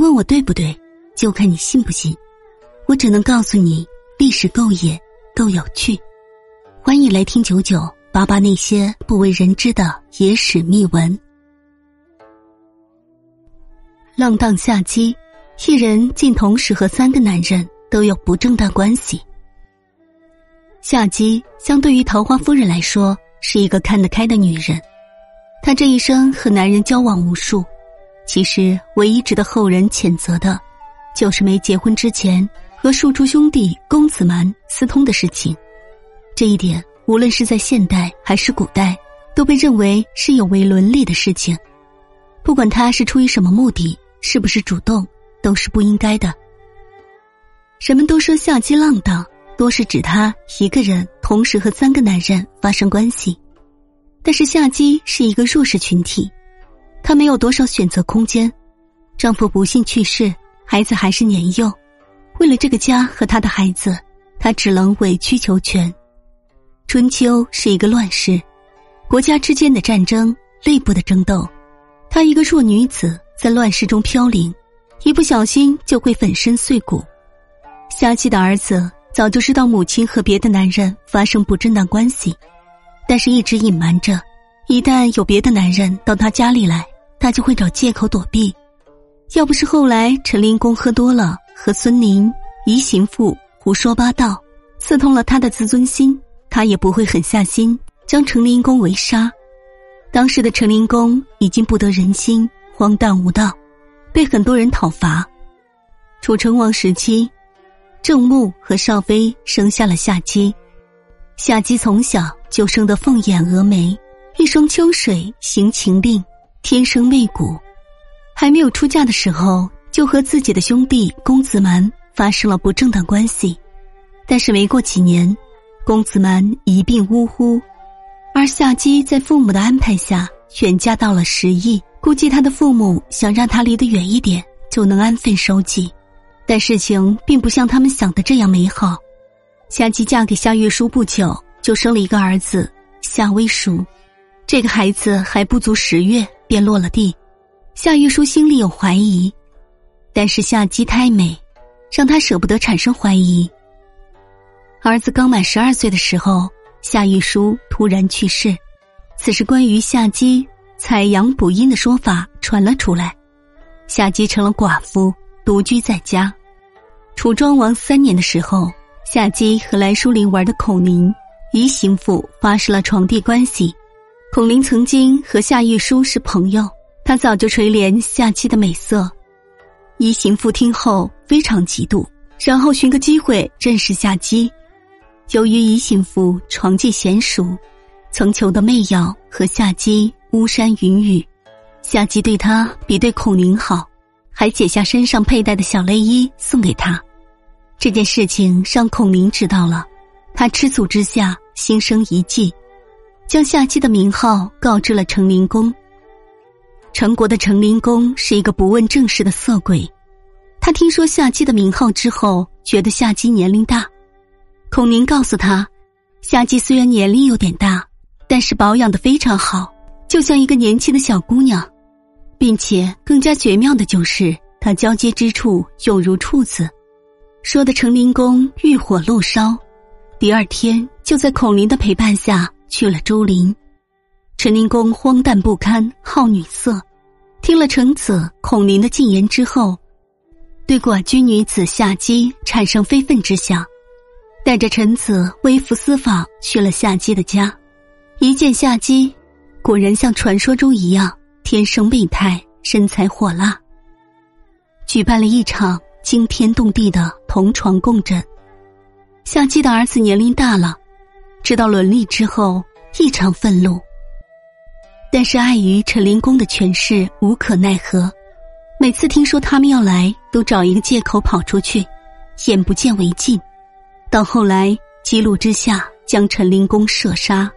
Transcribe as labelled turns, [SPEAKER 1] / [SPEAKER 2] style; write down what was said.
[SPEAKER 1] 问我对不对，就看你信不信。我只能告诉你，历史够野，够有趣。欢迎来听九九八八那些不为人知的野史秘闻。浪荡夏姬，一人竟同时和三个男人都有不正当关系。夏姬相对于桃花夫人来说，是一个看得开的女人。她这一生和男人交往无数，其实唯一值得后人谴责的，就是没结婚之前和庶出兄弟公子蛮私通的事情。这一点，无论是在现代还是古代，都被认为是有违伦理的事情。不管他是出于什么目的，是不是主动，都是不应该的。人们都说夏姬浪荡。多是指她一个人同时和三个男人发生关系，但是夏姬是一个弱势群体，她没有多少选择空间。丈夫不幸去世，孩子还是年幼，为了这个家和她的孩子，她只能委曲求全。春秋是一个乱世，国家之间的战争、内部的争斗，她一个弱女子在乱世中飘零，一不小心就会粉身碎骨。夏姬的儿子。早就知道母亲和别的男人发生不正当关系，但是一直隐瞒着。一旦有别的男人到他家里来，他就会找借口躲避。要不是后来陈灵公喝多了，和孙宁、姨行父胡说八道，刺痛了他的自尊心，他也不会狠下心将陈灵公围杀。当时的陈灵公已经不得人心，荒诞无道，被很多人讨伐。楚成王时期。郑穆和少妃生下了夏姬，夏姬从小就生得凤眼峨眉，一双秋水行情令，天生媚骨。还没有出嫁的时候，就和自己的兄弟公子蛮发生了不正当关系。但是没过几年，公子蛮一病呜呼，而夏姬在父母的安排下远嫁到了十邑。估计他的父母想让他离得远一点，就能安分守己。但事情并不像他们想的这样美好。夏姬嫁给夏玉书不久，就生了一个儿子夏威书。这个孩子还不足十月便落了地，夏玉书心里有怀疑，但是夏姬太美，让他舍不得产生怀疑。儿子刚满十二岁的时候，夏玉书突然去世。此时，关于夏姬采阳补阴的说法传了出来，夏姬成了寡妇，独居在家。楚庄王三年的时候，夏姬和来书林玩的孔宁、宜行父发生了床笫关系。孔林曾经和夏玉书是朋友，他早就垂怜夏姬的美色。宜行父听后非常嫉妒，然后寻个机会认识夏姬。由于宜行父床技娴熟，曾求得媚药和夏姬巫山云雨，夏姬对他比对孔宁好，还解下身上佩戴的小内衣送给他。这件事情让孔明知道了，他吃醋之下心生一计，将夏姬的名号告知了成灵公。陈国的成灵公是一个不问政事的色鬼，他听说夏姬的名号之后，觉得夏姬年龄大。孔明告诉他，夏姬虽然年龄有点大，但是保养的非常好，就像一个年轻的小姑娘，并且更加绝妙的就是她交接之处犹如处子。说的成灵公欲火怒烧，第二天就在孔林的陪伴下去了周陵。陈灵公荒诞不堪，好女色，听了臣子孔林的进言之后，对寡居女子夏姬产生非分之想，带着臣子微服私访去了夏姬的家。一见夏姬，果然像传说中一样，天生媚态，身材火辣。举办了一场。惊天动地的同床共枕，夏姬的儿子年龄大了，知道伦理之后异常愤怒，但是碍于陈灵公的权势，无可奈何。每次听说他们要来，都找一个借口跑出去，眼不见为净。到后来，激怒之下，将陈灵公射杀。